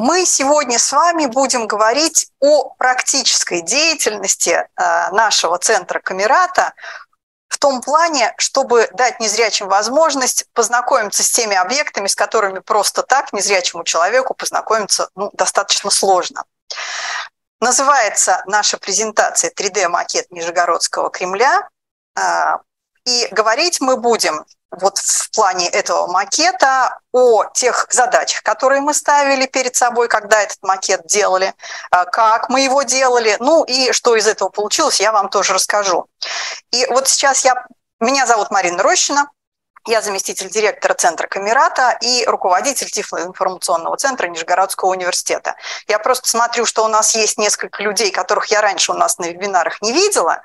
Мы сегодня с вами будем говорить о практической деятельности э, нашего центра Камерата в том плане, чтобы дать незрячим возможность познакомиться с теми объектами, с которыми просто так незрячему человеку познакомиться ну, достаточно сложно. Называется наша презентация 3D-макет Нижегородского Кремля. И говорить мы будем вот в плане этого макета о тех задачах, которые мы ставили перед собой, когда этот макет делали, а, как мы его делали, ну и что из этого получилось, я вам тоже расскажу. И вот сейчас я... Меня зовут Марина Рощина, я заместитель директора Центра Камерата и руководитель Тифлоинформационного центра Нижегородского университета. Я просто смотрю, что у нас есть несколько людей, которых я раньше у нас на вебинарах не видела,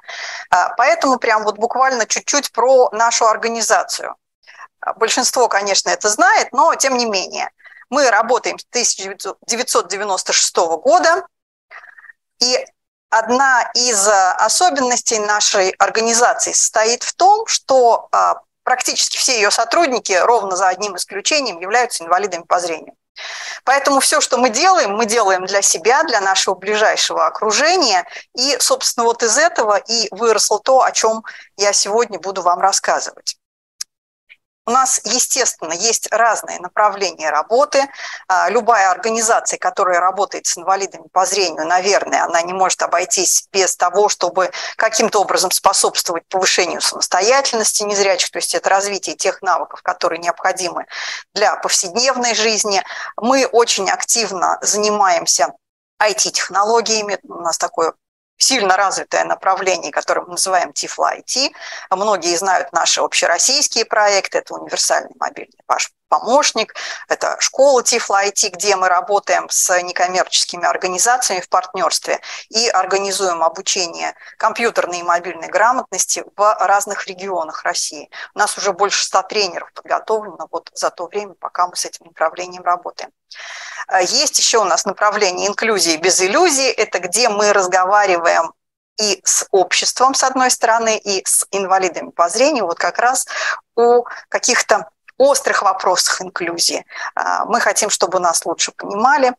а, поэтому прям вот буквально чуть-чуть про нашу организацию. Большинство, конечно, это знает, но тем не менее. Мы работаем с 1996 года, и одна из особенностей нашей организации состоит в том, что а, практически все ее сотрудники, ровно за одним исключением, являются инвалидами по зрению. Поэтому все, что мы делаем, мы делаем для себя, для нашего ближайшего окружения. И, собственно, вот из этого и выросло то, о чем я сегодня буду вам рассказывать. У нас, естественно, есть разные направления работы. А, любая организация, которая работает с инвалидами по зрению, наверное, она не может обойтись без того, чтобы каким-то образом способствовать повышению самостоятельности незрячих, то есть это развитие тех навыков, которые необходимы для повседневной жизни. Мы очень активно занимаемся IT-технологиями. У нас такое сильно развитое направление, которое мы называем Tiflo IT. Многие знают наши общероссийские проекты. Это универсальный мобильный ваш помощник, это школа Tiflo IT, где мы работаем с некоммерческими организациями в партнерстве и организуем обучение компьютерной и мобильной грамотности в разных регионах России. У нас уже больше 100 тренеров подготовлено вот за то время, пока мы с этим направлением работаем. А, есть еще у нас направление инклюзии без иллюзий. Это где мы разговариваем и с обществом, с одной стороны, и с инвалидами по зрению, вот как раз о каких-то острых вопросах инклюзии. А, мы хотим, чтобы нас лучше понимали,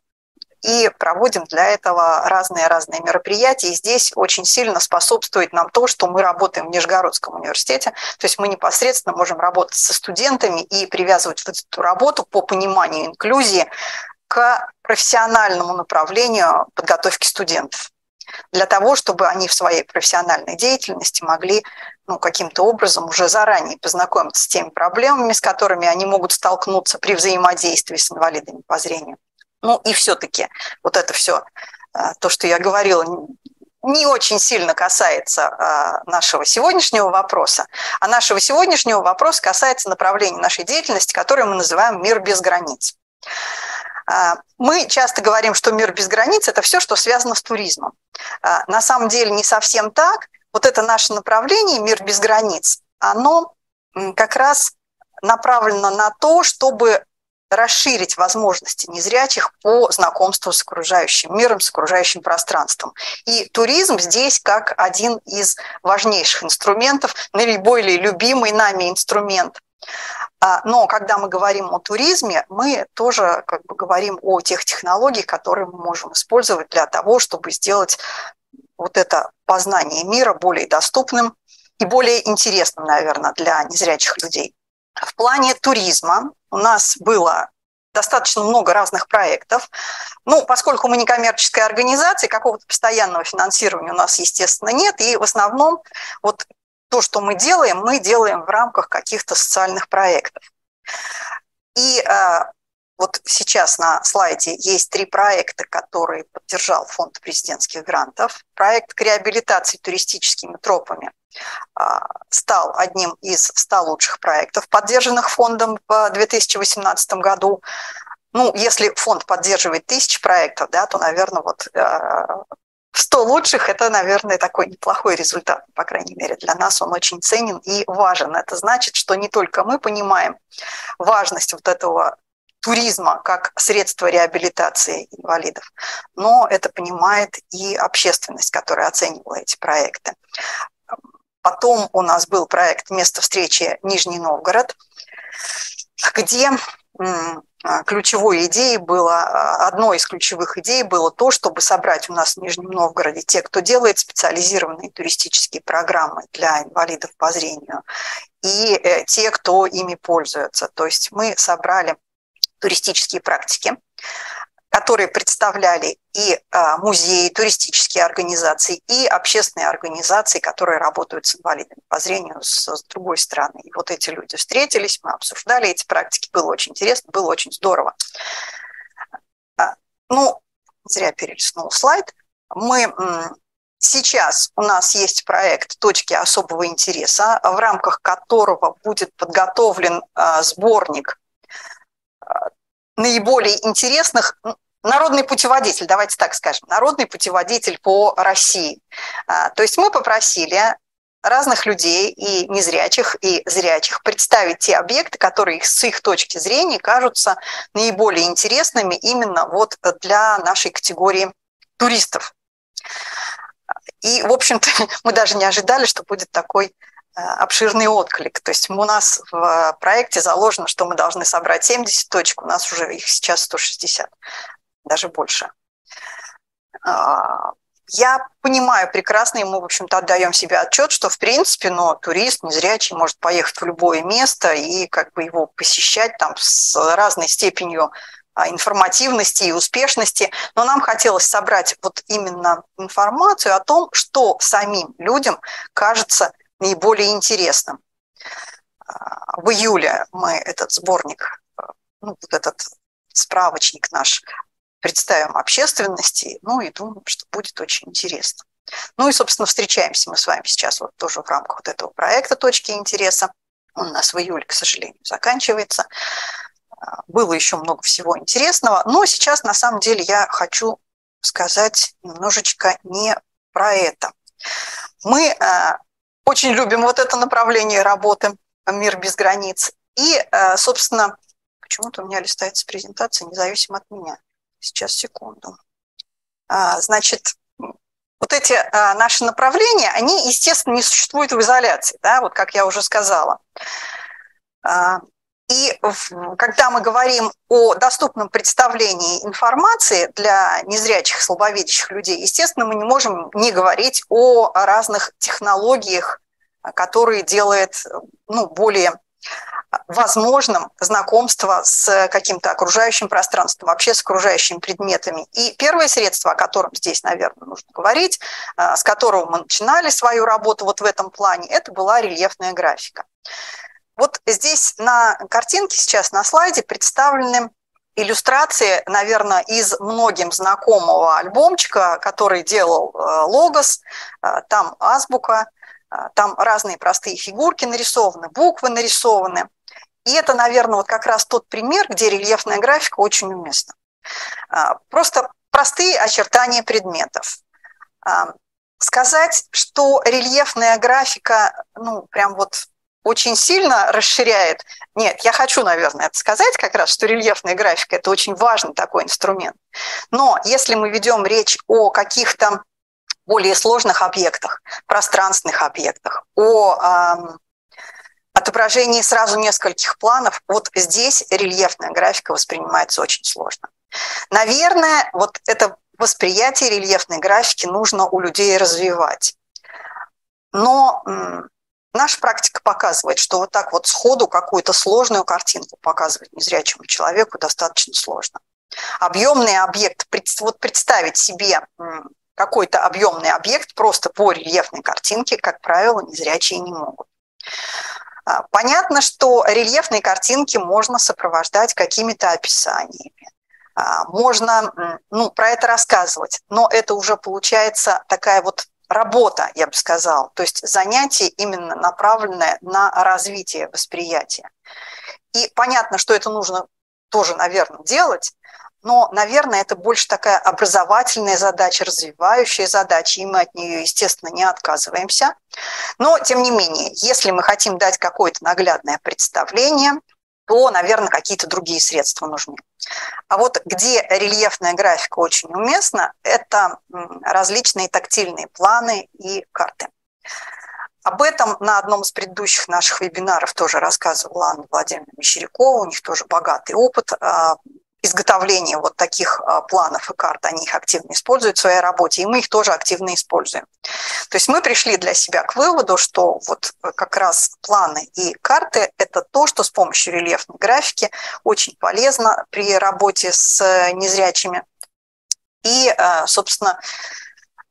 и проводим для этого разные-разные мероприятия. И здесь очень сильно способствует нам то, что мы работаем в Нижегородском университете. То есть мы непосредственно можем работать со студентами и привязывать вот эту работу по пониманию инклюзии к профессиональному направлению подготовки студентов для того, чтобы они в своей профессиональной деятельности могли ну, каким-то образом уже заранее познакомиться с теми проблемами, с которыми они могут столкнуться при взаимодействии с инвалидами по зрению. Ну и все-таки вот это все, э, то, что я говорила, не очень сильно касается э, нашего сегодняшнего вопроса, а нашего сегодняшнего вопроса касается направления нашей деятельности, которое мы называем «Мир без границ». А, мы часто говорим, что мир без границ – это все, что связано с туризмом. А, на самом деле не совсем так. Вот это наше направление «Мир без границ», оно как раз направлено на то, чтобы расширить возможности незрячих по знакомству с окружающим миром, с окружающим пространством. И туризм здесь как один из важнейших инструментов, наиболее любимый нами инструмент. А, но когда мы говорим о туризме, мы тоже как бы говорим о тех технологиях, которые мы можем использовать для того, чтобы сделать вот это познание мира более доступным и более интересным, наверное, для незрячих людей. В плане туризма у нас было достаточно много разных проектов. Ну, поскольку мы не коммерческая организация, какого-то постоянного финансирования у нас, естественно, нет. И в основном вот то, что мы делаем, мы делаем в рамках каких-то социальных проектов. И а, вот сейчас на слайде есть три проекта, которые поддержал фонд президентских грантов. Проект к реабилитации туристическими тропами а, стал одним из 100 лучших проектов, поддержанных фондом в 2018 году. Ну, если фонд поддерживает тысячи проектов, да, то, наверное, вот а, 100 лучших – это, наверное, такой неплохой результат, по крайней мере, для нас он очень ценен и важен. Это значит, что не только мы понимаем важность вот этого туризма как средство реабилитации инвалидов, но это понимает и общественность, которая оценивала эти проекты. Потом у нас был проект «Место встречи Нижний Новгород», где ключевой идеей было, а, одной из ключевых идей было то, чтобы собрать у нас в Нижнем Новгороде те, кто делает специализированные туристические программы для инвалидов по зрению, и э, те, кто ими пользуется. То есть мы собрали туристические практики, которые представляли и а, музеи, туристические организации, и общественные организации, которые работают с инвалидами по зрению с, с другой стороны. И вот эти люди встретились, мы обсуждали эти практики, было очень интересно, было очень здорово. А, ну, зря перелистнул слайд. Мы Сейчас у нас есть проект «Точки особого интереса», в рамках которого будет подготовлен а, сборник наиболее интересных народный путеводитель, давайте так скажем, народный путеводитель по России. А, то есть мы попросили разных людей, и незрячих, и зрячих, представить те объекты, которые с их точки зрения кажутся наиболее интересными именно вот для нашей категории туристов. И, в общем-то, мы даже не ожидали, что будет такой а, обширный отклик. То есть у нас в проекте заложено, что мы должны собрать 70 точек, у нас уже их сейчас 160 даже больше. А, я понимаю прекрасно, и мы, в общем-то, отдаем себе отчет, что, в принципе, но турист незрячий может поехать в любое место и как бы его посещать там с разной степенью а, информативности и успешности, но нам хотелось собрать вот именно информацию о том, что самим людям кажется наиболее интересным. А, в июле мы этот сборник, ну, вот этот справочник наш представим общественности, ну и думаю, что будет очень интересно. Ну и, собственно, встречаемся мы с вами сейчас вот тоже в рамках вот этого проекта «Точки интереса». Он у нас в июле, к сожалению, заканчивается. А, было еще много всего интересного, но сейчас, на самом деле, я хочу сказать немножечко не про это. Мы а, очень любим вот это направление работы «Мир без границ». И, а, собственно, почему-то у меня листается презентация независимо от меня. Сейчас, секунду. А, значит, вот эти а, наши направления, они, естественно, не существуют в изоляции, да, вот как я уже сказала. А, и когда мы говорим о доступном представлении информации для незрячих, слабовидящих людей, естественно, мы не можем не говорить о разных технологиях, которые делают ну, более возможным знакомство с каким-то окружающим пространством, вообще с окружающими предметами. И первое средство, о котором здесь, наверное, нужно говорить, э, с которого мы начинали свою работу вот в этом плане, это была рельефная графика. Вот здесь на картинке сейчас на слайде представлены иллюстрации, наверное, из многим знакомого альбомчика, который делал э, Логос. Э, там азбука, там разные простые фигурки нарисованы, буквы нарисованы. И это, наверное, вот как раз тот пример, где рельефная графика очень уместна. А, просто простые очертания предметов. А, сказать, что рельефная графика, ну, прям вот очень сильно расширяет. Нет, я хочу, наверное, это сказать как раз, что рельефная графика – это очень важный такой инструмент. Но если мы ведем речь о каких-то более сложных объектах, пространственных объектах, о отображении сразу нескольких планов, вот здесь рельефная графика воспринимается очень сложно. Наверное, вот это восприятие рельефной графики нужно у людей развивать. Но наша практика показывает, что вот так вот сходу какую-то сложную картинку показывать незрячему человеку достаточно сложно. Объемный объект, вот представить себе какой-то объемный объект просто по рельефной картинке, как правило, незрячие не могут. А, понятно, что рельефные картинки можно сопровождать какими-то описаниями. А, можно ну, про это рассказывать, но это уже получается такая вот работа, я бы сказала, то есть занятие именно направленное на развитие восприятия. И понятно, что это нужно тоже, наверное, делать, но, наверное, это больше такая образовательная задача, развивающая задача, и мы от нее, естественно, не отказываемся. Но, тем не менее, если мы хотим дать какое-то наглядное представление, то, наверное, какие-то другие средства нужны. А вот где рельефная графика очень уместна, это различные тактильные планы и карты. об этом на одном из предыдущих наших вебинаров тоже рассказывала Анна Владимировна Мещерякова. У них тоже богатый опыт а, изготовления вот таких а, планов и карт, они их активно используют в своей работе, и мы их тоже активно используем. То есть мы пришли для себя к выводу, что вот как раз планы и карты – это то, что с помощью рельефной графики очень полезно при работе с незрячими. И, а, собственно,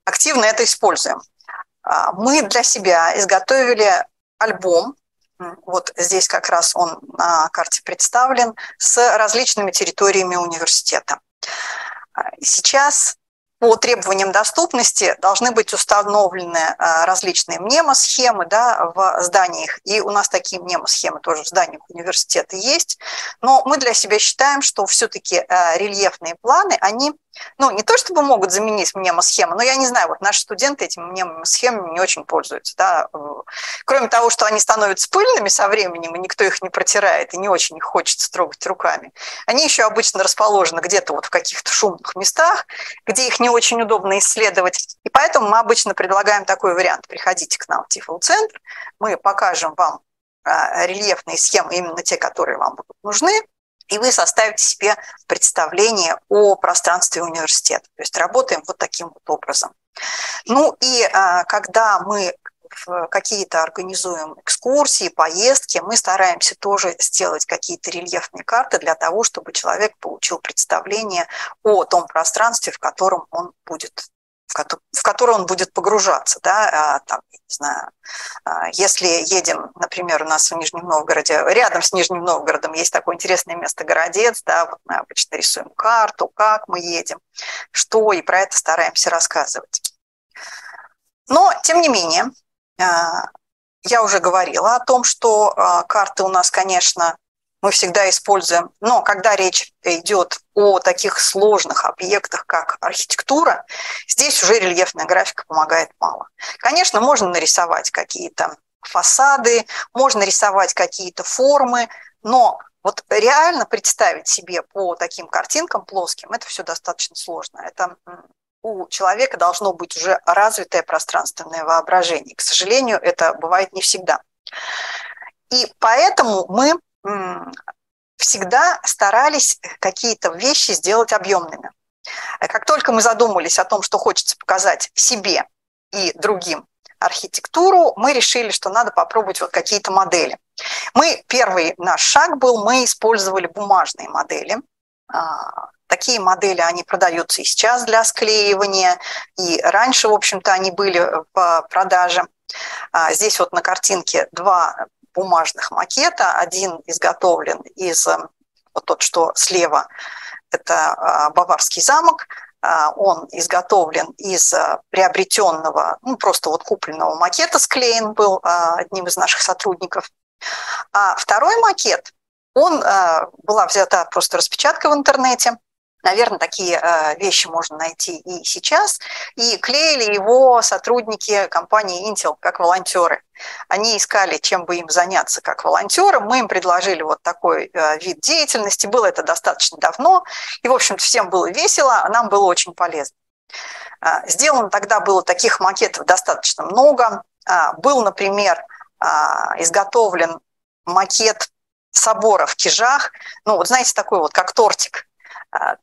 активно это используем. А, мы для себя изготовили альбом, вот здесь как раз он на карте представлен, с различными территориями университета. А, сейчас по требованиям доступности должны быть установлены а, различные мнемосхемы да, в зданиях. И у нас такие мнемосхемы тоже в зданиях университета есть. Но мы для себя считаем, что все-таки рельефные планы, они ну, не то чтобы могут заменить мнемосхемы, но я не знаю, вот наши студенты этими мнемосхемами не очень пользуются. Да? Кроме того, что они становятся пыльными со временем, и никто их не протирает, и не очень их хочется трогать руками, они еще обычно расположены где-то вот в каких-то шумных местах, где их не очень удобно исследовать. И поэтому мы обычно предлагаем такой вариант. Приходите к нам в Тифл-центр, мы покажем вам а, рельефные схемы, именно те, которые вам будут нужны, и вы составите себе представление о пространстве университета. То есть работаем вот таким вот образом. Ну и а, когда мы какие-то организуем экскурсии, поездки, мы стараемся тоже сделать какие-то рельефные карты для того, чтобы человек получил представление о том пространстве, в котором он будет в который он будет погружаться, да, а, там, не знаю, а, если едем, например, у нас в Нижнем Новгороде, рядом с Нижним Новгородом есть такое интересное место Городец, да, вот мы обычно рисуем карту, как мы едем, что, и про это стараемся рассказывать. Но, тем не менее, а, я уже говорила о том, что карты у нас, конечно, мы всегда используем. Но когда речь идет о таких сложных объектах, как архитектура, здесь уже рельефная графика помогает мало. Конечно, можно нарисовать какие-то фасады, можно рисовать какие-то формы, но вот реально представить себе по таким картинкам плоским, это все достаточно сложно. Это у человека должно быть уже развитое пространственное воображение. К сожалению, это бывает не всегда. И поэтому мы всегда старались какие-то вещи сделать объемными. Как только мы задумались о том, что хочется показать себе и другим архитектуру, мы решили, что надо попробовать вот какие-то модели. Мы, первый наш шаг был, мы использовали бумажные модели. А, такие модели, они продаются и сейчас для склеивания, и раньше, в общем-то, они были в продаже. А, здесь вот на картинке два бумажных макета. Один изготовлен из, э, вот тот, что слева, это а, Баварский замок, а, он изготовлен из э, приобретенного, ну, просто вот купленного макета, склеен был одним из наших сотрудников. А второй макет, он была взята просто распечатка в интернете, Наверное, такие э, вещи можно найти и сейчас. И клеили его сотрудники компании Intel как волонтеры. Они искали, чем бы им заняться как волонтерам. Мы им предложили вот такой э, вид деятельности. Было это достаточно давно. И, в общем-то, всем было весело, а нам было очень полезно. Э, сделано тогда было таких макетов достаточно много. Был, например, изготовлен макет собора в Кижах. Ну, вот знаете, такой вот, как тортик а,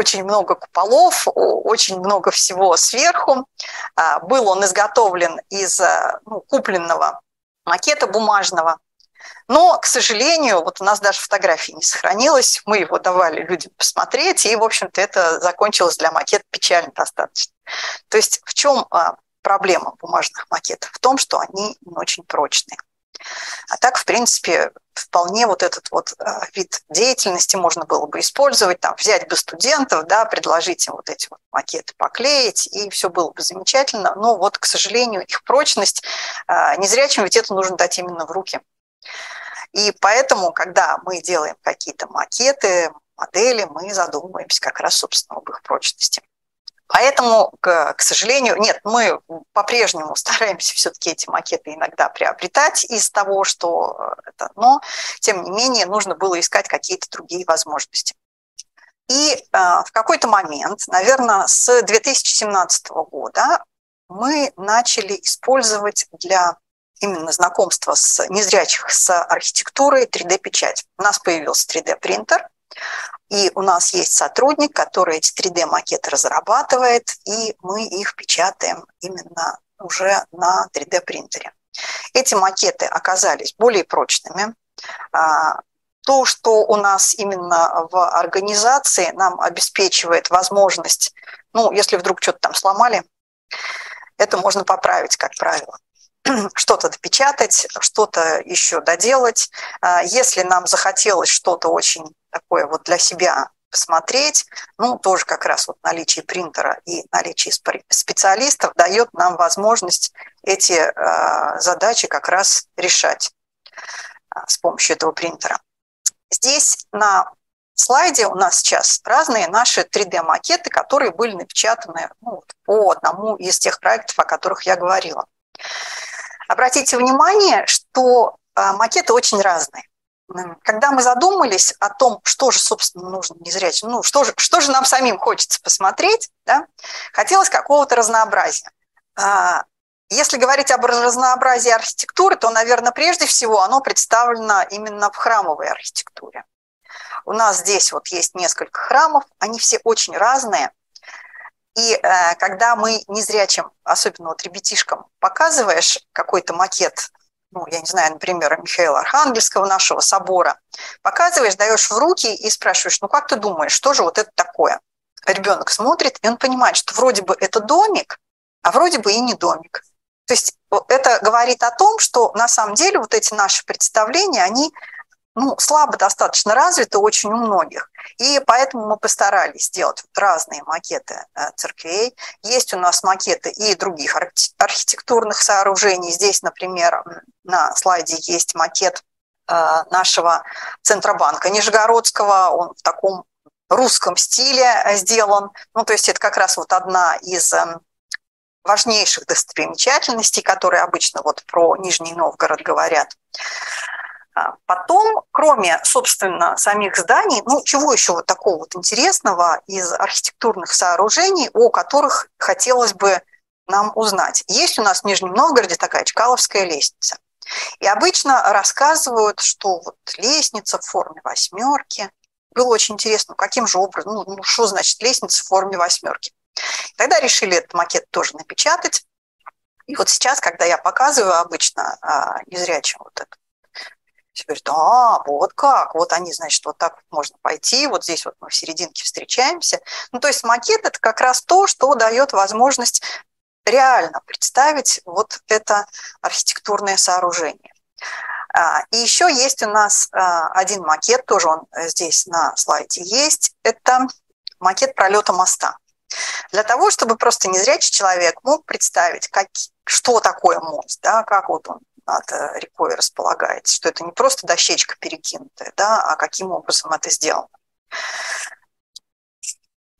очень много куполов, очень много всего сверху. А, был он изготовлен из а, ну, купленного макета бумажного. Но, к сожалению, вот у нас даже фотографии не сохранилось. Мы его давали людям посмотреть, и, в общем-то, это закончилось для макета печально достаточно. То есть в чем проблема бумажных макетов? В том, что они не очень прочные. А так, в принципе, вполне вот этот вот а, вид деятельности можно было бы использовать, там, взять бы студентов, да, предложить им вот эти вот макеты поклеить, и все было бы замечательно. Но вот, к сожалению, их прочность а, незрячим ведь это нужно дать именно в руки. И поэтому, когда мы делаем какие-то макеты, модели, мы задумываемся как раз, собственно, об их прочности. Поэтому, к, к сожалению, нет, мы по-прежнему стараемся все-таки эти макеты иногда приобретать из того, что это, но, тем не менее, нужно было искать какие-то другие возможности. И э, в какой-то момент, наверное, с 2017 года мы начали использовать для именно знакомства с незрячих с архитектурой 3D-печать. У нас появился 3D-принтер, и у нас есть сотрудник, который эти 3D-макеты разрабатывает, и мы их печатаем именно уже на 3D-принтере. Эти макеты оказались более прочными. А, то, что у нас именно в организации нам обеспечивает возможность, ну, если вдруг что-то там сломали, это можно поправить, как правило что-то допечатать, что-то еще доделать. А, если нам захотелось что-то очень такое вот для себя посмотреть, ну, тоже как раз вот наличие принтера и наличие специалистов дает нам возможность эти э, задачи как раз решать э, с помощью этого принтера. Здесь на слайде у нас сейчас разные наши 3D-макеты, которые были напечатаны ну, по одному из тех проектов, о которых я говорила. Обратите внимание, что э, макеты очень разные. Когда мы задумались о том, что же, собственно, нужно незрячим, ну, что же, что же нам самим хочется посмотреть, да, хотелось какого-то разнообразия. А, если говорить об разнообразии архитектуры, то, наверное, прежде всего оно представлено именно в храмовой архитектуре. У нас здесь вот есть несколько храмов, они все очень разные, и э, когда мы незрячим, особенно вот ребятишкам, показываешь какой-то макет, ну, я не знаю, например, Михаила Архангельского нашего собора, показываешь, даешь в руки и спрашиваешь, ну как ты думаешь, что же вот это такое? Ребенок смотрит, и он понимает, что вроде бы это домик, а вроде бы и не домик. То есть это говорит о том, что на самом деле вот эти наши представления, они ну, слабо достаточно развиты очень у многих. И поэтому мы постарались сделать разные макеты э, церквей. Есть у нас макеты и других архитектурных сооружений. Здесь, например, на слайде есть макет э, нашего Центробанка Нижегородского. Он в таком русском стиле э, сделан. Ну, то есть это как раз вот одна из важнейших достопримечательностей, которые обычно вот про Нижний Новгород говорят. А потом, кроме, собственно, самих зданий, ну, чего еще вот такого вот интересного из архитектурных сооружений, о которых хотелось бы нам узнать. Есть у нас в Нижнем Новгороде такая Чкаловская лестница. И обычно рассказывают, что вот лестница в форме восьмерки. Было очень интересно, каким же образом, ну, ну что значит лестница в форме восьмерки. Тогда решили этот макет тоже напечатать. И вот сейчас, когда я показываю обычно а, незрячим вот эту все говорят, а, вот как, вот они, значит, вот так вот можно пойти, вот здесь вот мы в серединке встречаемся. Ну, то есть макет – это как раз то, что дает возможность реально представить вот это архитектурное сооружение. А, и еще есть у нас а, один макет, тоже он здесь на слайде есть, это макет пролета моста. Для того, чтобы просто незрячий человек мог представить, как, что такое мост, да, как вот он над э, рекой располагается, что это не просто дощечка перекинутая, да, а каким образом это сделано.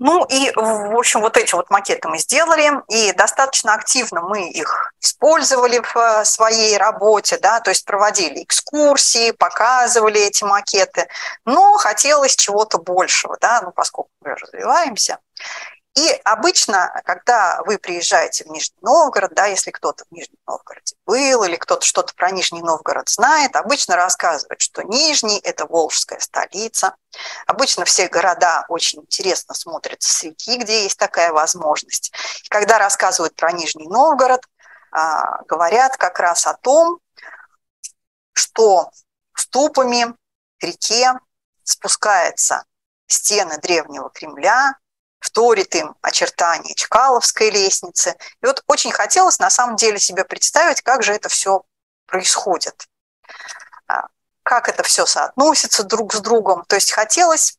Ну и, в общем, вот эти вот макеты мы сделали, и достаточно активно мы их использовали в э, своей работе, да, то есть проводили экскурсии, показывали эти макеты, но хотелось чего-то большего, да, ну поскольку мы развиваемся. И обычно, когда вы приезжаете в Нижний Новгород, да, если кто-то в Нижнем Новгороде был или кто-то что-то про Нижний Новгород знает, обычно рассказывают, что Нижний – это Волжская столица. Обычно все города очень интересно смотрятся с реки, где есть такая возможность. И когда рассказывают про Нижний Новгород, а, говорят как раз о том, что ступами к реке спускается стены древнего Кремля, вторит им очертания Чкаловской лестницы. И вот очень хотелось на самом деле себе представить, как же это все происходит, а, как это все соотносится друг с другом. То есть хотелось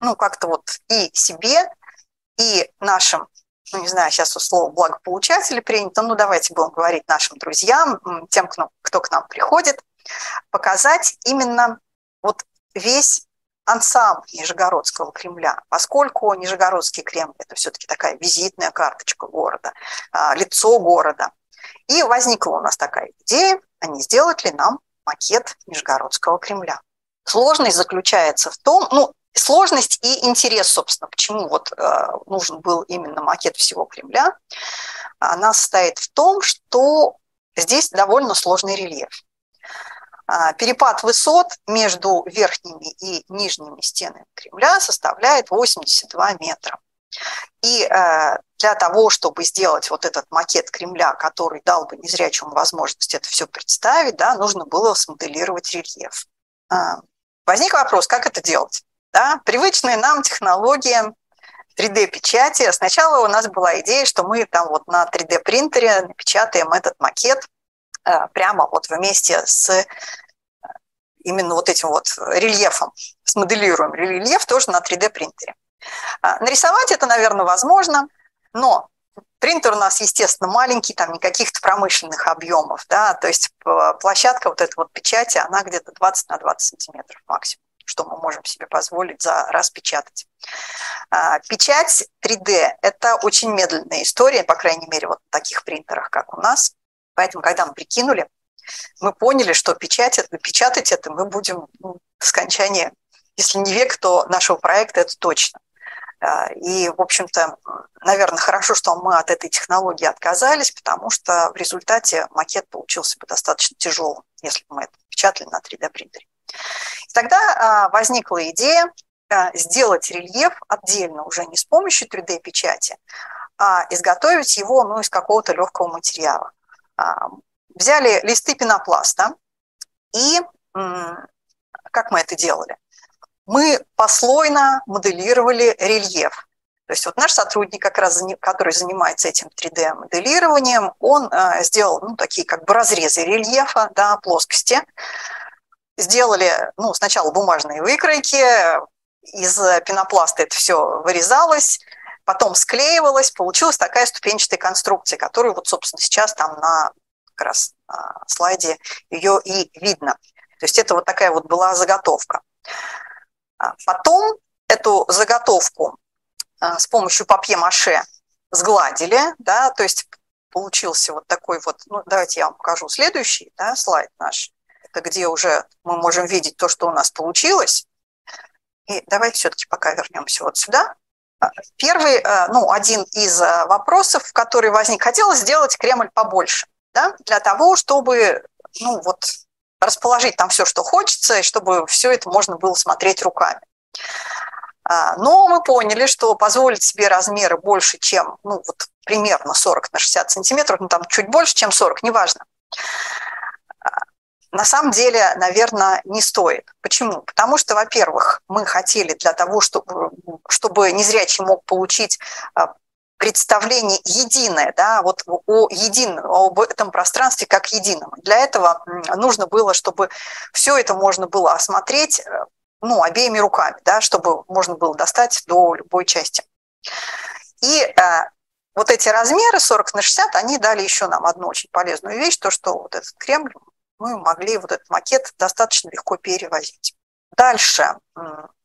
ну, как-то вот и себе, и нашим, ну, не знаю, сейчас слово благополучатели принято, ну, давайте будем говорить нашим друзьям, тем, кто, кто к нам приходит, показать именно вот весь ансамбль Нижегородского Кремля, поскольку Нижегородский Кремль – это все-таки такая визитная карточка города, а, лицо города. И возникла у нас такая идея, а не сделать ли нам макет Нижегородского Кремля. Сложность заключается в том, ну, сложность и интерес, собственно, почему вот э, нужен был именно макет всего Кремля. она состоит в том, что здесь довольно сложный рельеф. А, перепад высот между верхними и нижними стенами Кремля составляет 82 метра. И э, для того, чтобы сделать вот этот макет Кремля, который дал бы незрячему возможность это все представить, да, нужно было смоделировать рельеф. А, возник вопрос, как это делать? Да? Привычные нам технологии 3D-печати. Сначала у нас была идея, что мы там вот на 3D-принтере напечатаем этот макет прямо вот вместе с э, именно вот этим вот рельефом, смоделируем рельеф тоже на 3D-принтере. А, нарисовать это, наверное, возможно, но принтер у нас, естественно, маленький, там не каких-то промышленных объемов, да, то есть площадка вот этой вот печати, она где-то 20 на 20 сантиметров максимум, что мы можем себе позволить за раз печатать. А, печать 3D – это очень медленная история, по крайней мере, вот в таких принтерах, как у нас. Поэтому, когда мы прикинули, мы поняли, что печатать, печатать это мы будем ну, в скончании, если не век, то нашего проекта это точно. А, и, в общем-то, наверное, хорошо, что мы от этой технологии отказались, потому что в результате макет получился бы достаточно тяжелым, если бы мы это печатали на 3D-принтере. Тогда а, возникла идея а, сделать рельеф отдельно, уже не с помощью 3D-печати, а изготовить его ну, из какого-то легкого материала. Взяли листы пенопласта и как мы это делали? мы послойно моделировали рельеф. То есть вот наш сотрудник, как раз, который занимается этим 3D-моделированием, он э, сделал ну, такие как бы разрезы рельефа, да, плоскости. Сделали ну, сначала бумажные выкройки, из пенопласта это все вырезалось, потом склеивалось, получилась такая ступенчатая конструкция, которую вот, собственно, сейчас там на как раз на слайде ее и видно. То есть это вот такая вот была заготовка. А потом эту заготовку а, с помощью папье-маше сгладили, да, то есть получился вот такой вот, ну, давайте я вам покажу следующий да, слайд наш, это где уже мы можем видеть то, что у нас получилось. И давайте все-таки пока вернемся вот сюда. Первый, ну, один из вопросов, который возник, хотелось сделать Кремль побольше, да, для того, чтобы, ну, вот расположить там все, что хочется, и чтобы все это можно было смотреть руками. А, но мы поняли, что позволить себе размеры больше, чем, ну, вот примерно 40 на 60 сантиметров, ну, там чуть больше, чем 40, неважно, на самом деле, наверное, не стоит. Почему? Потому что, во-первых, мы хотели для того, чтобы, чтобы незрячий мог получить а, представление единое, да, вот о едином, об этом пространстве как едином. Для этого нужно было, чтобы все это можно было осмотреть э, ну, обеими руками, да, чтобы можно было достать до любой части. И э, вот эти размеры 40 на 60, они дали еще нам одну очень полезную вещь, то, что вот этот Кремль мы могли вот этот макет достаточно легко перевозить. Дальше,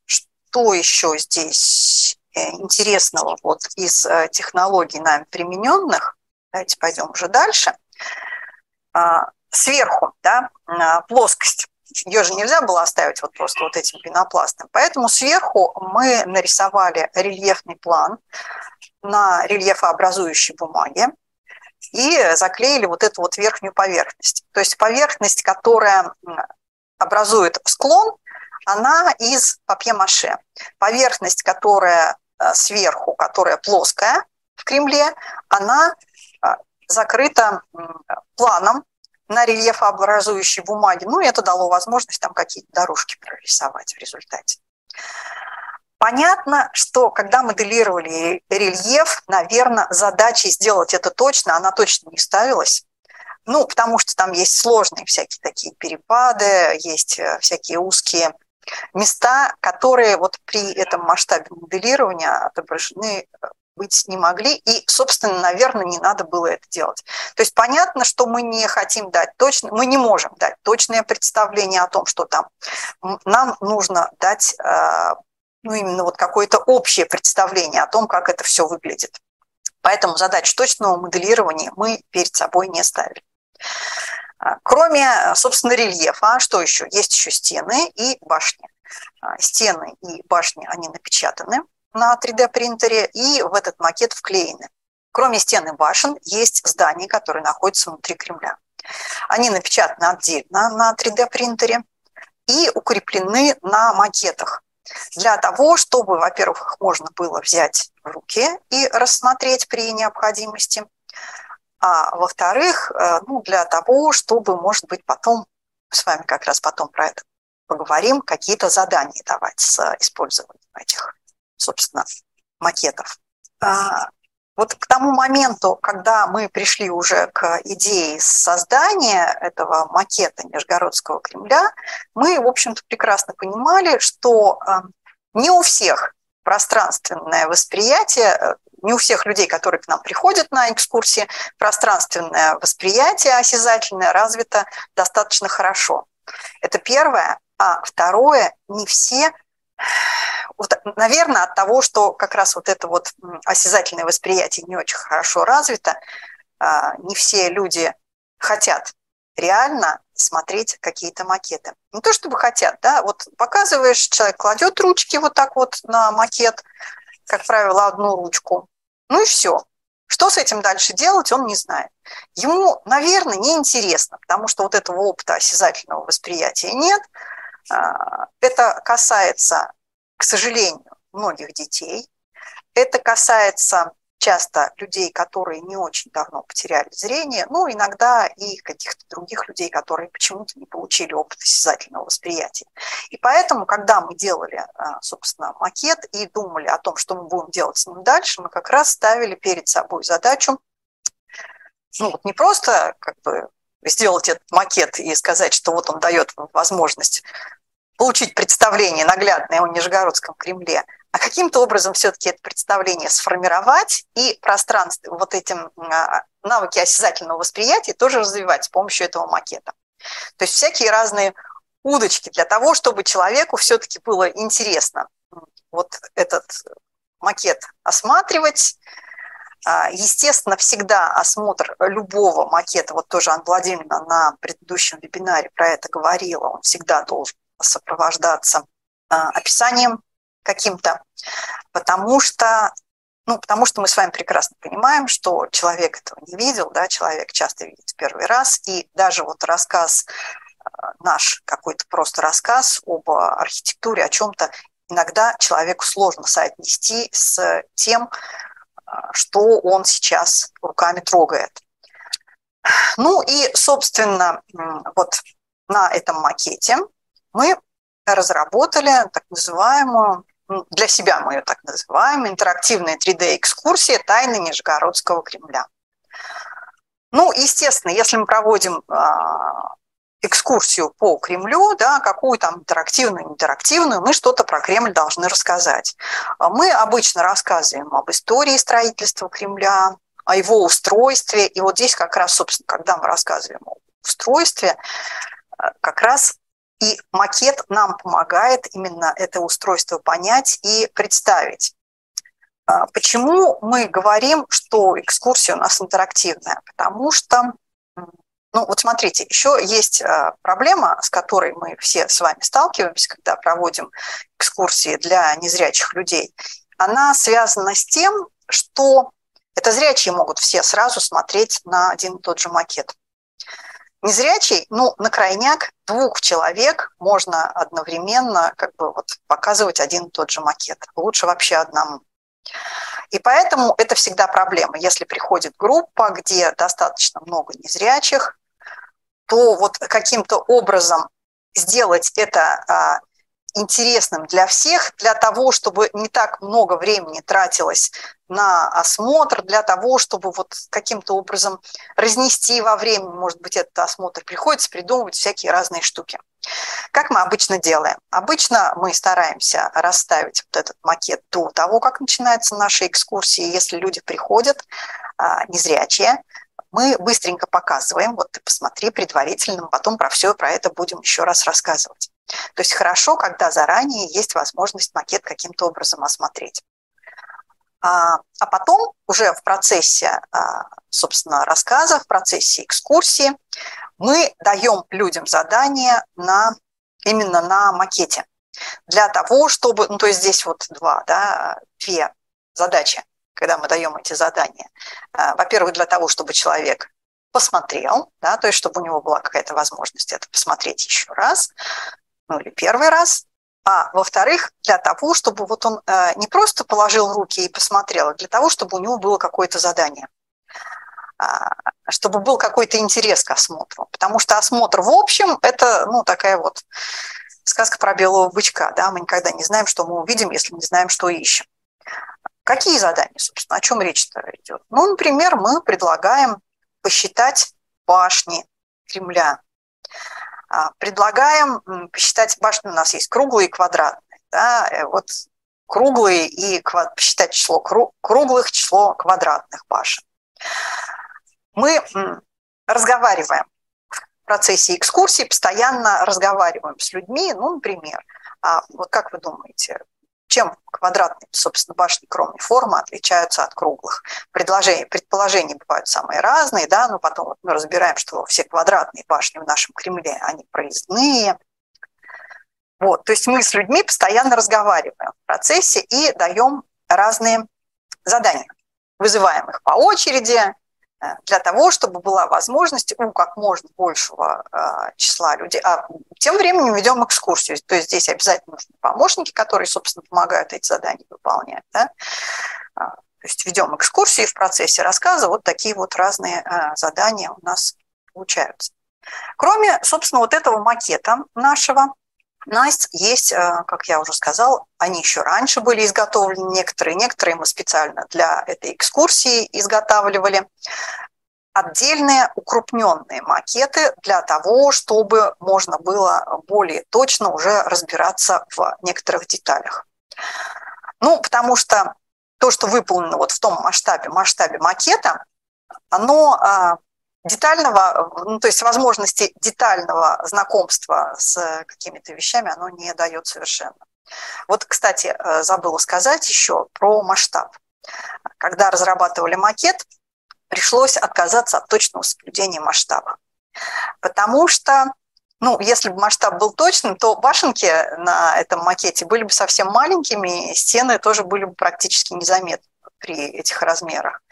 что еще здесь Э, интересного вот из э, технологий нами примененных, давайте пойдем уже дальше, а, сверху, да, плоскость. Ее же нельзя было оставить вот просто вот этим пенопластом. Поэтому сверху мы нарисовали рельефный план на рельефообразующей бумаге и заклеили вот эту вот верхнюю поверхность. То есть поверхность, которая образует склон, она из папье-маше. Поверхность, которая Э, сверху, которая плоская в Кремле, она э, закрыта планом на рельефообразующей бумаге. Ну, и это дало возможность там какие-то дорожки прорисовать в результате. Понятно, что когда моделировали рельеф, наверное, задачей сделать это точно, она точно не ставилась. Ну, потому что там есть сложные всякие такие перепады, есть э, всякие узкие места, которые вот при этом масштабе моделирования отображены э, быть не могли, и, собственно, наверное, не надо было это делать. То есть понятно, что мы не хотим дать точно, мы не можем дать точное представление о том, что там. Нам нужно дать э, ну, именно вот какое-то общее представление о том, как это все выглядит. Поэтому задач точного моделирования мы перед собой не ставили. А, кроме, собственно, рельефа, что еще? Есть еще стены и башни. А, стены и башни, они напечатаны на 3D-принтере и в этот макет вклеены. Кроме стен и башен, есть здания, которые находятся внутри Кремля. Они напечатаны отдельно на 3D-принтере и укреплены на макетах для того, чтобы, во-первых, их можно было взять в руки и рассмотреть при необходимости, а во-вторых, э, ну, для того, чтобы, может быть, потом, мы с вами как раз потом про это поговорим, какие-то задания давать с использованием этих, собственно, макетов. Вот к тому моменту, когда мы пришли уже к идее создания этого макета Нижегородского Кремля, мы, в общем-то, прекрасно понимали, что а, не у всех пространственное восприятие, э, не у всех людей, которые к нам приходят на экскурсии, пространственное восприятие осязательное развито достаточно хорошо. Это первое. А второе, не все вот, наверное, от того, что как раз вот это вот осязательное восприятие не очень хорошо развито, а, не все люди хотят реально смотреть какие-то макеты. Не то чтобы хотят, да, вот показываешь, человек кладет ручки вот так вот на макет, как правило, одну ручку, ну и все. Что с этим дальше делать, он не знает. Ему, наверное, неинтересно, потому что вот этого опыта осязательного восприятия нет. А, это касается к сожалению, многих детей. Это касается часто людей, которые не очень давно потеряли зрение, ну, иногда и каких-то других людей, которые почему-то не получили опыт осязательного восприятия. И поэтому, когда мы делали, а, собственно, макет и думали о том, что мы будем делать с ним дальше, мы как раз ставили перед собой задачу, ну, вот не просто как бы сделать этот макет и сказать, что вот он дает возможность получить представление наглядное о Нижегородском Кремле, а каким-то образом все-таки это представление сформировать и пространство, вот этим а, навыки осязательного восприятия тоже развивать с помощью этого макета. То есть всякие разные удочки для того, чтобы человеку все-таки было интересно вот этот макет осматривать. А, естественно, всегда осмотр любого макета, вот тоже Анна Владимировна на предыдущем вебинаре про это говорила, он всегда должен сопровождаться а, описанием каким-то, потому что ну, потому что мы с вами прекрасно понимаем, что человек этого не видел, да, человек часто видит в первый раз, и даже вот рассказ а, наш, какой-то просто рассказ об архитектуре, о чем-то, иногда человеку сложно соотнести с тем, что он сейчас руками трогает. Ну и, собственно, вот на этом макете мы разработали так называемую, ну, для себя мы ее так называем, интерактивная 3D-экскурсия «Тайны Нижегородского Кремля». Ну, естественно, если мы проводим а, экскурсию по Кремлю, да, какую там интерактивную, интерактивную, мы что-то про Кремль должны рассказать. А мы обычно рассказываем об истории строительства Кремля, о его устройстве. И вот здесь как раз, собственно, когда мы рассказываем о устройстве, а, как раз и макет нам помогает именно это устройство понять и представить. А, почему мы говорим, что экскурсия у нас интерактивная? Потому что, ну вот смотрите, еще есть а, проблема, с которой мы все с вами сталкиваемся, когда проводим экскурсии для незрячих людей. Она связана с тем, что это зрячие могут все сразу смотреть на один и тот же макет. Незрячий, ну, на крайняк двух человек можно одновременно как бы вот показывать один и тот же макет. Лучше вообще одному. И поэтому это всегда проблема. Если приходит группа, где достаточно много незрячих, то вот каким-то образом сделать это а, интересным для всех, для того, чтобы не так много времени тратилось на осмотр, для того, чтобы вот каким-то образом разнести во времени, может быть, этот осмотр, приходится придумывать всякие разные штуки. Как мы обычно делаем? Обычно мы стараемся расставить вот этот макет до того, как начинается наша экскурсия. Если люди приходят а, незрячие, мы быстренько показываем, вот ты посмотри предварительно, потом про все про это будем еще раз рассказывать. То есть хорошо, когда заранее есть возможность макет каким-то образом осмотреть. А, а потом уже в процессе, а, собственно, рассказа, в процессе экскурсии мы даем людям задание на, именно на макете. Для того, чтобы, ну то есть здесь вот два, да, две задачи. Когда мы даем эти задания. Во-первых, для того, чтобы человек посмотрел, да, то есть чтобы у него была какая-то возможность это посмотреть еще раз, ну или первый раз, а во-вторых, для того, чтобы вот он э, не просто положил руки и посмотрел, а для того, чтобы у него было какое-то задание, э, чтобы был какой-то интерес к осмотру. Потому что осмотр в общем – это ну, такая вот сказка про белого бычка. Да? Мы никогда не знаем, что мы увидим, если не знаем, что ищем. Какие задания, собственно, о чем речь-то идет? Ну, например, мы предлагаем посчитать башни Кремля. А, предлагаем посчитать башни, у нас есть круглые и квадратные. Да? Э, вот круглые и посчитать число круглых, число квадратных башен. Мы разговариваем в процессе экскурсии, постоянно разговариваем с людьми. Ну, например, а вот как вы думаете, чем квадратные, собственно, башни, кроме формы, отличаются от круглых? Предложения, предположения бывают самые разные, да, но потом вот мы разбираем, что все квадратные башни в нашем Кремле, они проездные. Вот, то есть мы с людьми постоянно разговариваем в процессе и даем разные задания. Вызываем их по очереди, для того, чтобы была возможность у как можно большего э, числа людей. А тем временем ведем экскурсию. То есть здесь обязательно нужны помощники, которые, собственно, помогают эти задания выполнять. Да? А, то есть ведем экскурсии в процессе рассказа. Вот такие вот разные э, задания у нас получаются. Кроме, собственно, вот этого макета нашего, у нас есть, как я уже сказал, они еще раньше были изготовлены, некоторые, некоторые мы специально для этой экскурсии изготавливали отдельные укрупненные макеты для того, чтобы можно было более точно уже разбираться в некоторых деталях. Ну, потому что то, что выполнено вот в том масштабе, масштабе макета, оно а, детального, ну, то есть возможности детального знакомства с какими-то вещами оно не дает совершенно. Вот, кстати, э, забыла сказать еще про масштаб. Когда разрабатывали макет, пришлось отказаться от точного соблюдения масштаба. Потому что, ну, если бы масштаб был точным, то башенки на этом макете были бы совсем маленькими, стены тоже были бы практически незаметны при этих размерах.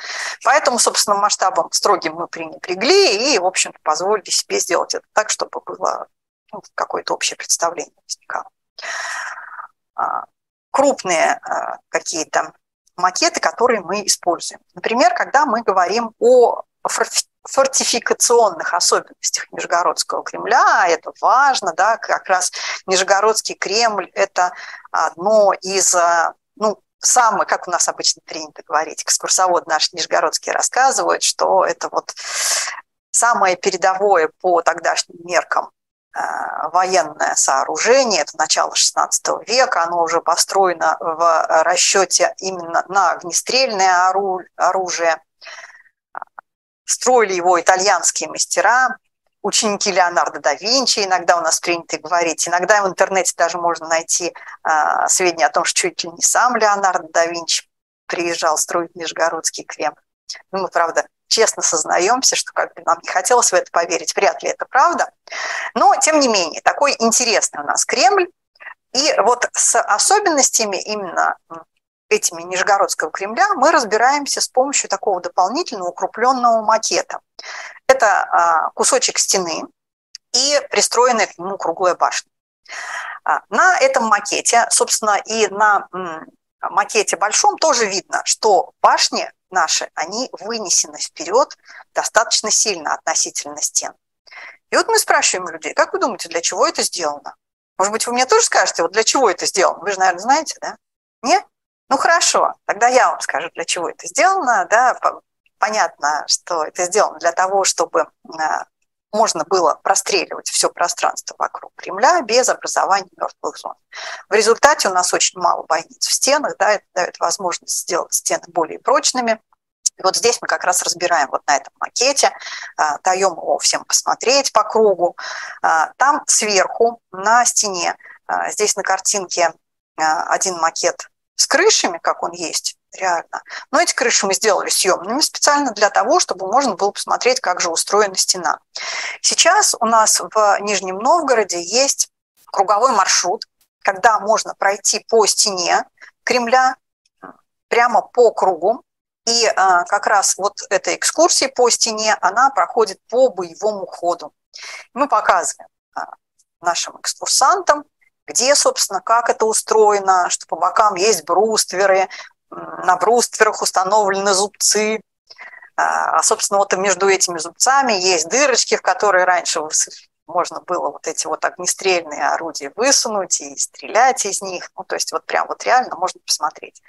Поэтому, собственно, масштабом строгим мы пренебрегли и, в общем-то, позволили себе сделать это так, чтобы было ну, какое-то общее представление возникало. А, крупные а, какие-то макеты, которые мы используем. Например, когда мы говорим о фортификационных особенностях Нижегородского Кремля, это важно, да, как раз Нижегородский Кремль – это одно из, ну, самое, как у нас обычно принято говорить, экскурсовод наш Нижегородский рассказывает, что это вот самое передовое по тогдашним меркам Э, военное сооружение, это начало XVI века, оно уже построено в расчете именно на огнестрельное оружие. Строили его итальянские мастера, ученики Леонардо да Винчи, иногда у нас принято говорить, иногда в интернете даже можно найти э, сведения о том, что чуть ли не сам Леонардо да Винчи приезжал строить Нижегородский Кремль. Ну, мы, правда, честно сознаемся, что как бы нам не хотелось в это поверить, вряд ли это правда. Но, тем не менее, такой интересный у нас Кремль. И вот с особенностями именно этими Нижегородского Кремля мы разбираемся с помощью такого дополнительного укрупленного макета. Это а, кусочек стены и пристроенная к нему круглая башня. А, на этом макете, собственно, и на макете большом тоже видно, что башни наши, они вынесены вперед достаточно сильно относительно стен. И вот мы спрашиваем людей, как вы думаете, для чего это сделано? Может быть, вы мне тоже скажете, вот для чего это сделано? Вы же, наверное, знаете, да? Нет? Ну хорошо, тогда я вам скажу, для чего это сделано. Да, понятно, что это сделано для того, чтобы а, можно было простреливать все пространство вокруг Кремля без образования мертвых зон. В результате у нас очень мало бойниц в стенах, да, это дает возможность сделать стены более прочными. И вот здесь мы как раз разбираем вот на этом макете, а, даем его всем посмотреть по кругу. А, там сверху на стене, здесь на картинке один макет с крышами, как он есть, реально. Но эти крыши мы сделали съемными специально для того, чтобы можно было посмотреть, как же устроена стена. Сейчас у нас в Нижнем Новгороде есть круговой маршрут, когда можно пройти по стене Кремля прямо по кругу, И а, как раз вот эта экскурсия по стене, она проходит по боевому ходу. Мы показываем а, нашим экскурсантам, где, собственно, как это устроено, что по бокам есть брустверы, на брустверах установлены зубцы, а, собственно, вот между этими зубцами есть дырочки, в которые раньше можно было вот эти вот огнестрельные орудия высунуть и стрелять из них. Ну, то есть вот прям вот реально можно посмотреть.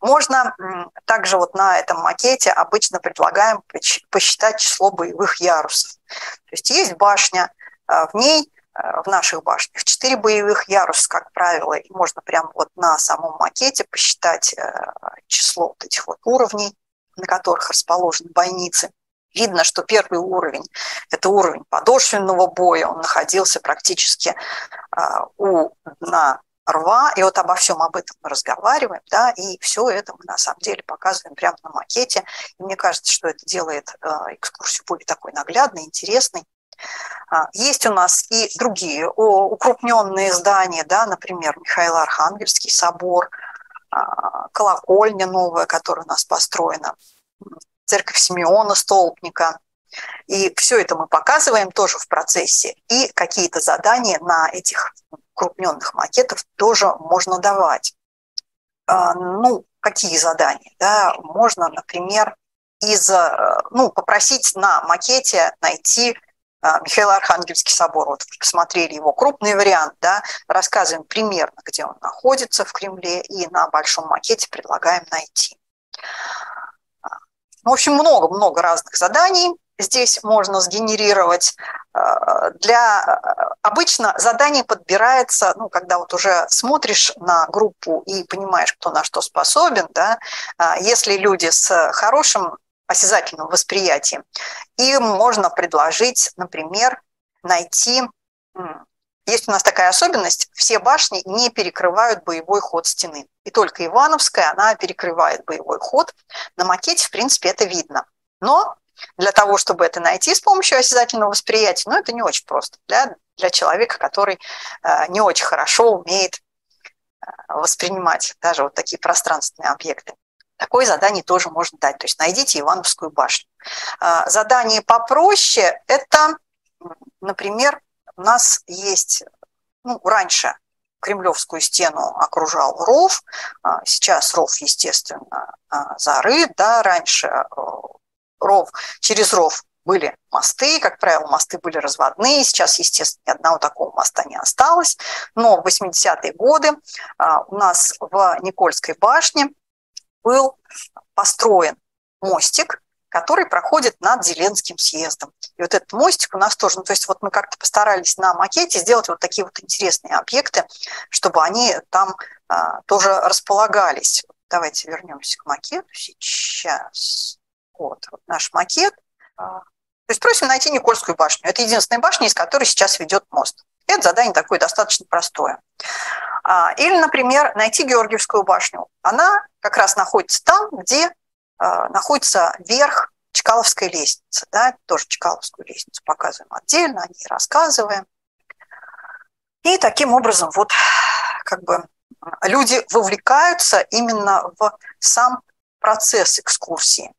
Можно также вот на этом макете обычно предлагаем посчитать число боевых ярусов. То есть есть башня, а, в ней а, в наших башнях четыре боевых яруса, как правило, и можно прямо вот на самом макете посчитать э, число вот этих вот уровней, на которых расположены бойницы. Видно, что первый уровень – это уровень подошвенного боя, он находился практически а, у дна рва, и вот обо всем об этом мы разговариваем, да, и все это мы на самом деле показываем прямо на макете, и мне кажется, что это делает а, экскурсию более такой наглядной, интересной. А, есть у нас и другие укрупненные здания, да, например, Михаил Архангельский собор, колокольня новая, которая у нас построена, церковь Симеона Столпника. И все это мы показываем тоже в процессе. И какие-то задания на этих крупненных макетах тоже можно давать. А, ну, какие задания? Да? Можно, например, из, э, ну, попросить на макете найти а, Михаил Архангельский собор. Вот посмотрели его крупный вариант, да, рассказываем примерно, где он находится в Кремле, и на большом макете предлагаем найти. В общем, много-много разных заданий здесь можно сгенерировать. Э, для э, обычно задание подбирается, ну, когда вот уже смотришь на группу и понимаешь, кто на что способен, да, а если люди с хорошим осязательным восприятием, им можно предложить, например, найти есть у нас такая особенность, все башни не перекрывают боевой ход стены. И только Ивановская, она перекрывает боевой ход. На макете, в принципе, это видно. Но для того, чтобы это найти с помощью осязательного восприятия, ну, это не очень просто для, для человека, который э, не очень хорошо умеет э, воспринимать даже вот такие пространственные объекты. Такое задание тоже можно дать. То есть найдите Ивановскую башню. Э, задание попроще – это, например, у нас есть, ну, раньше Кремлевскую стену окружал ров, а сейчас ров, естественно, а, зарыт, да, раньше ров, через ров были мосты, как правило, мосты были разводные, сейчас, естественно, ни одного такого моста не осталось, но в 80-е годы а, у нас в Никольской башне был построен мостик, который проходит над Зеленским съездом. И вот этот мостик у нас тоже, ну, то есть вот мы как-то постарались на макете сделать вот такие вот интересные объекты, чтобы они там а, тоже располагались. Давайте вернемся к макету сейчас. Вот, вот наш макет. А, то есть просим найти Никольскую башню. Это единственная башня, из которой сейчас ведет мост. Это задание такое достаточно простое. А, или, например, найти Георгиевскую башню. Она как раз находится там, где а, находится верх Чкаловской лестницы. Да, тоже Чкаловскую лестницу показываем отдельно, о ней рассказываем. И таким образом вот как бы люди вовлекаются именно в сам процесс экскурсии.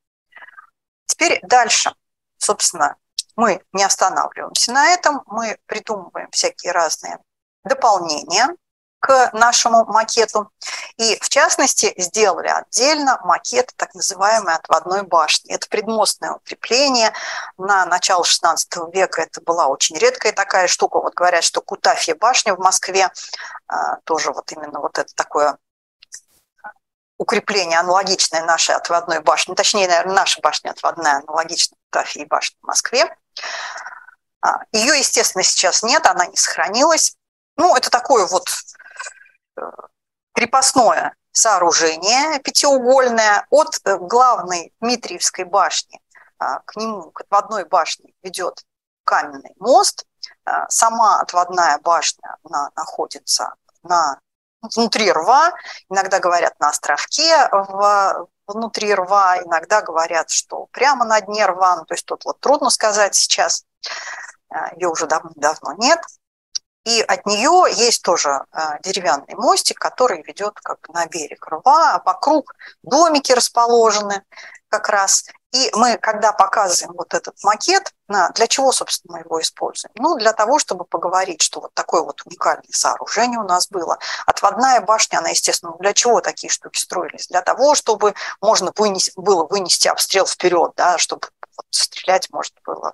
Теперь дальше, собственно, мы не останавливаемся на этом, мы придумываем всякие разные дополнения – к нашему макету. И, в частности, сделали отдельно макет так называемой отводной башни. Это предмостное укрепление. На начало XVI века это была очень редкая такая штука. Вот говорят, что Кутафья башня в Москве а, тоже вот именно вот это такое укрепление аналогичное нашей отводной башне, точнее, наверное, наша башня отводная, аналогичная Кутафье башне в Москве. А, Ее, естественно, сейчас нет, она не сохранилась. Ну, это такое вот крепостное сооружение пятиугольное от э, главной Дмитриевской башни а, к нему, к отводной башне, ведет каменный мост. А, сама отводная башня она находится на, внутри рва, иногда говорят на островке в, внутри рва, иногда говорят, что прямо на дне рва, ну, то есть тут вот трудно сказать сейчас, а, ее уже давно-давно нет. И от нее есть тоже деревянный мостик, который ведет как на берег рва, а вокруг домики расположены как раз. И мы, когда показываем вот этот макет, для чего, собственно, мы его используем? Ну, для того, чтобы поговорить, что вот такое вот уникальное сооружение у нас было. Отводная башня, она, естественно, для чего такие штуки строились? Для того, чтобы можно вынести, было вынести обстрел вперед, да, чтобы вот, стрелять можно было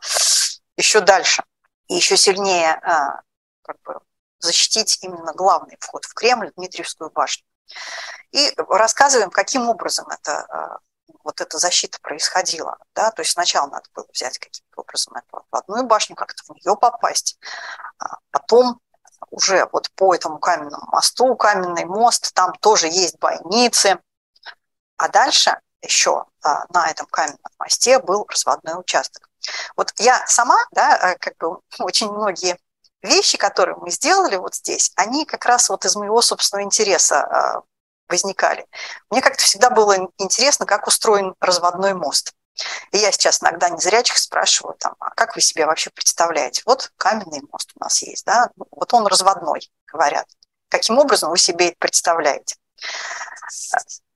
еще дальше и еще сильнее а, как бы, защитить именно главный вход в Кремль, Дмитриевскую башню. И рассказываем, каким образом это а, вот эта защита происходила. Да? То есть сначала надо было взять каким-то образом эту одну башню, как-то в нее попасть. А потом уже вот по этому каменному мосту, каменный мост, там тоже есть бойницы. А дальше еще а, на этом каменном мосте был разводной участок. Вот я сама, да, э, как бы очень многие вещи, которые мы сделали вот здесь, они как раз вот из моего собственного интереса а, возникали. Мне как-то всегда было интересно, как устроен разводной мост. И я сейчас иногда незрячих спрашиваю, там, а как вы себе вообще представляете? Вот каменный мост у нас есть, да, вот он разводной, говорят. Каким образом вы себе это представляете?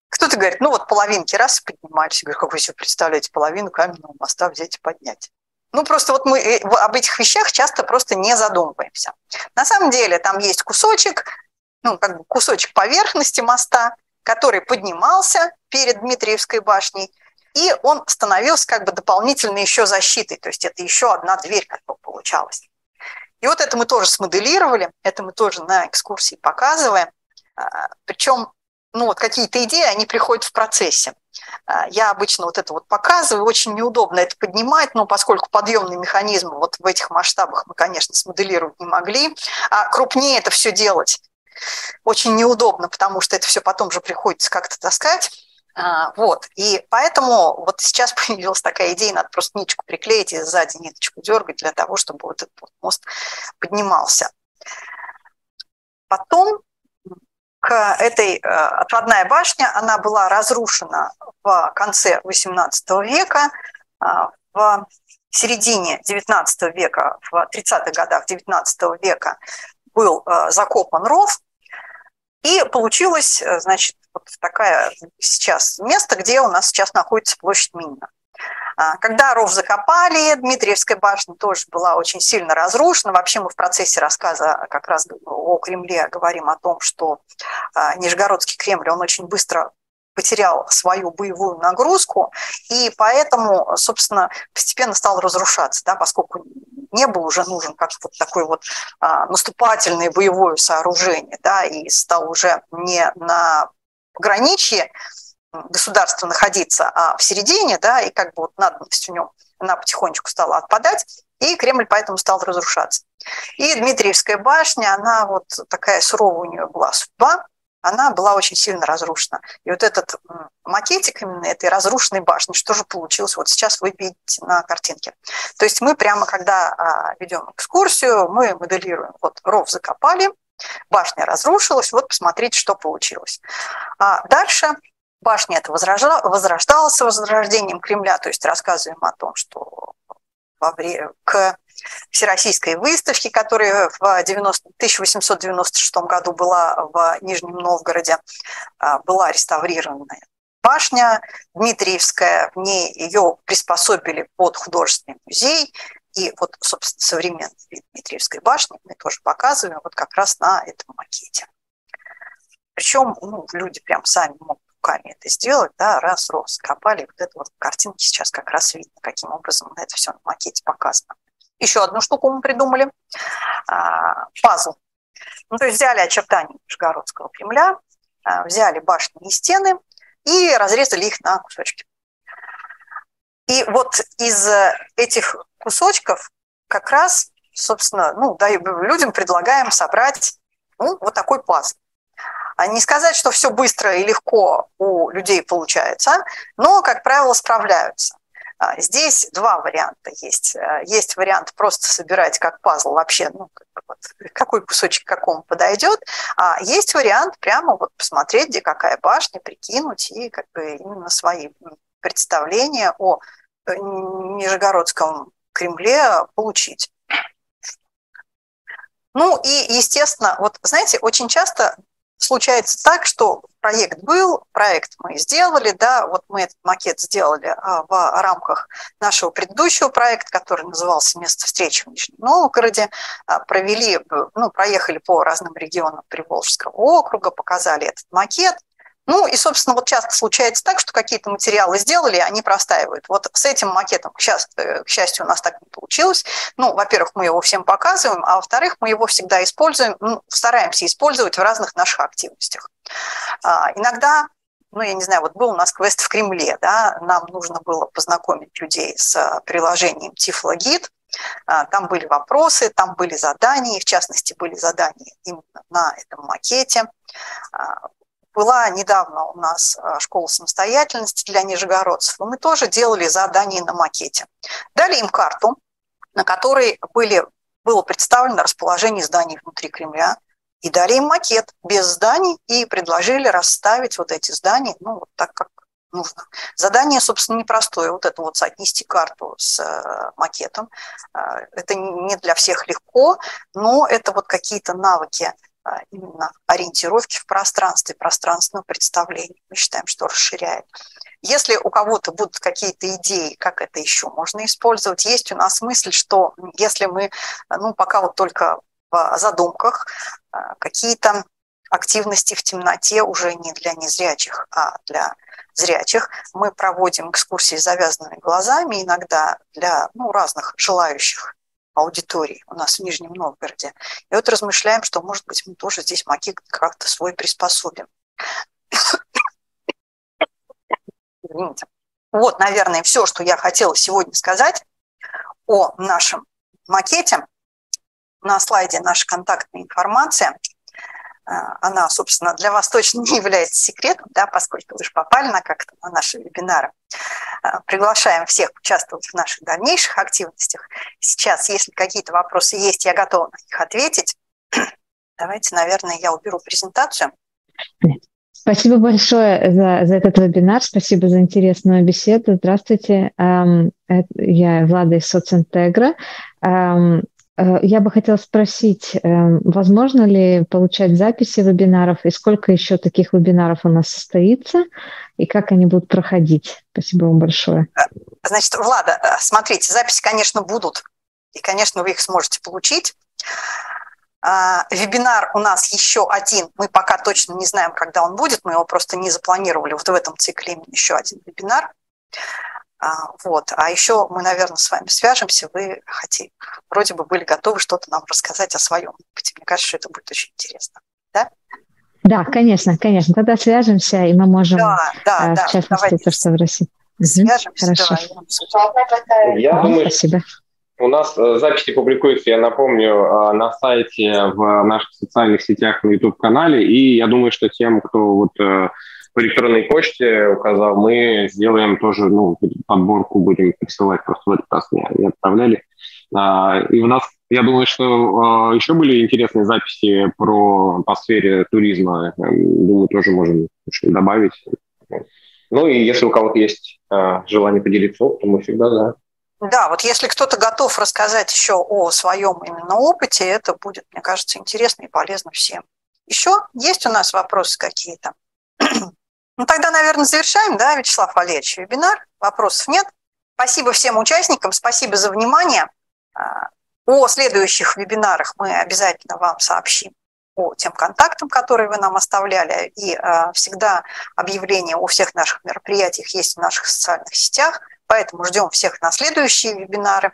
Кто-то говорит, ну вот половинки раз поднимались. Я говорю, как вы себе представляете половину каменного моста взять и поднять? Ну, просто вот мы э, об этих вещах часто просто не задумываемся. На самом деле там есть кусочек, ну, как бы кусочек поверхности моста, который поднимался перед Дмитриевской башней, и он становился как бы дополнительной еще защитой, то есть это еще одна дверь как бы получалась. И вот это мы тоже смоделировали, это мы тоже на экскурсии показываем. А, Причем ну, вот какие-то идеи, они приходят в процессе. А, я обычно вот это вот показываю, очень неудобно это поднимать, но поскольку подъемный механизм вот в этих масштабах мы, конечно, смоделировать не могли, а крупнее это все делать очень неудобно, потому что это все потом же приходится как-то таскать. А, вот, и поэтому вот сейчас появилась такая идея, надо просто ниточку приклеить и сзади ниточку дергать для того, чтобы вот этот мост поднимался. Потом к этой э, отводная башня, она была разрушена в конце XVIII века, а, в середине XIX века, в 30-х годах XIX века был э, закопан ров, и получилось, э, значит, вот такая сейчас место, где у нас сейчас находится площадь Минина. А, когда ров закопали, Дмитриевская башня тоже была очень сильно разрушена. Вообще мы в процессе рассказа как раз о Кремле говорим о том, что а, Нижегородский Кремль, он очень быстро потерял свою боевую нагрузку, и поэтому, собственно, постепенно стал разрушаться, да, поскольку не был уже нужен как вот такой вот а, наступательное боевое сооружение, да, и стал уже не на пограничье государства находиться, а в середине, да, и как бы вот надобность в нем, она потихонечку стала отпадать, и Кремль поэтому стал разрушаться. И Дмитриевская башня, она вот такая суровая у нее была судьба, она была очень сильно разрушена. И вот этот макетик именно этой разрушенной башни, что же получилось, вот сейчас вы видите на картинке. То есть мы прямо, когда а, ведем экскурсию, мы моделируем, вот ров закопали, башня разрушилась, вот посмотрите, что получилось. А дальше башня это возрождалась с возрождением Кремля, то есть рассказываем о том, что во время, к всероссийской выставки, которая в 90, 1896 году была в Нижнем Новгороде, а, была реставрированная башня Дмитриевская, в ней ее приспособили под художественный музей, и вот, собственно, современный вид Дмитриевской башни мы тоже показываем вот как раз на этом макете. Причем ну, люди прям сами могут руками это сделать, да, раз, рос, копали, вот это вот картинки сейчас как раз видно, каким образом это все на макете показано. Еще одну штуку мы придумали. А, пазл. Ну, то есть взяли очертания Нижегородского Кремля, а, взяли башни и стены и разрезали их на кусочки. И вот из этих кусочков как раз, собственно, ну, да, людям предлагаем собрать ну, вот такой пазл. А не сказать, что все быстро и легко у людей получается, но, как правило, справляются. А, здесь два варианта есть. Э, есть вариант просто собирать как пазл вообще, ну, вот, какой кусочек какому подойдет. А есть вариант прямо вот посмотреть, где какая башня, прикинуть и как бы именно свои представления о э, Нижегородском Кремле получить. Ну и, естественно, вот знаете, очень часто случается так, что проект был, проект мы сделали, да, вот мы этот макет сделали а, в рамках нашего предыдущего проекта, который назывался «Место встречи в Нижнем Новгороде», а, провели, ну, проехали по разным регионам Приволжского округа, показали этот макет, ну и, собственно, вот часто случается так, что какие-то материалы сделали, они простаивают. Вот с этим макетом, сейчас, э, к счастью, у нас так не получилось. Ну, во-первых, мы его всем показываем, а во-вторых, мы его всегда используем, ну, стараемся использовать в разных наших активностях. А, иногда ну, я не знаю, вот был у нас квест в Кремле, да, нам нужно было познакомить людей с э, приложением Тифлогид, а, там были вопросы, там были задания, в частности, были задания именно на этом макете. Была недавно у нас а, школа самостоятельности для нижегородцев, и мы тоже делали задания на макете. Дали им карту, на которой были, было представлено расположение зданий внутри Кремля, и дали им макет без зданий и предложили расставить вот эти здания, ну, вот так, как нужно. Задание, собственно, непростое. Вот это вот соотнести карту с э, макетом. Э, это не для всех легко, но это вот какие-то навыки именно ориентировки в пространстве, пространственного представления. Мы считаем, что расширяет. Если у кого-то будут какие-то идеи, как это еще можно использовать, есть у нас мысль, что если мы, ну, пока вот только в задумках, а, какие-то активности в темноте уже не для незрячих, а для зрячих. Мы проводим экскурсии с завязанными глазами иногда для ну, разных желающих аудитории у нас в Нижнем Новгороде. И вот размышляем, что, может быть, мы тоже здесь макет как-то свой приспособим. Извините. Вот, наверное, все, что я хотела сегодня сказать о нашем макете. На слайде наша контактная информация. А, она, собственно, для вас точно не является секретом, да, поскольку вы же попали на как-то на наши вебинары. А, приглашаем всех участвовать в наших дальнейших активностях. Сейчас, если какие-то вопросы есть, я готова на них ответить. Давайте, наверное, я уберу презентацию. Спасибо большое за, за этот вебинар, спасибо за интересную беседу. Здравствуйте, я Влада из Социнтегра. Э, я бы хотела спросить, э, возможно ли получать записи вебинаров и сколько еще таких вебинаров у нас состоится и как они будут проходить? Спасибо вам большое. Значит, Влада, э, смотрите, записи, конечно, будут, и, конечно, вы их сможете получить. А, вебинар у нас еще один, мы пока точно не знаем, когда он будет, мы его просто не запланировали. Вот в этом цикле еще один вебинар. А, вот. А еще мы, наверное, с вами свяжемся. Вы хотите, вроде бы были готовы что-то нам рассказать о своем опыте. Мне кажется, что это будет очень интересно. Да? Да, конечно, конечно. Тогда свяжемся, и мы можем, да, да, э, в да, частности, то, что в России. Свяжемся, Хорошо. Давай. Я думаю, Спасибо. У нас э, записи публикуются, я напомню, э, на сайте, в наших социальных сетях, на YouTube-канале. И я думаю, что тем, кто вот по электронной почте указал, мы сделаем тоже, ну, подборку будем присылать, просто в этот раз не, не отправляли. А, и у нас, я думаю, что а, еще были интересные записи про по сфере туризма. Думаю, тоже можем добавить. Ну и если у кого-то есть а, желание поделиться опытом, мы всегда да. Да, вот если кто-то готов рассказать еще о своем именно опыте, это будет, мне кажется, интересно и полезно всем. Еще есть у нас вопросы какие-то? Ну тогда, наверное, завершаем, да, Вячеслав Валерьевич, вебинар. Вопросов нет. Спасибо всем участникам, спасибо за внимание. А, о следующих вебинарах мы обязательно вам сообщим по тем контактам, которые вы нам оставляли. И а, всегда объявления о всех наших мероприятиях есть в наших социальных сетях. Поэтому ждем всех на следующие вебинары.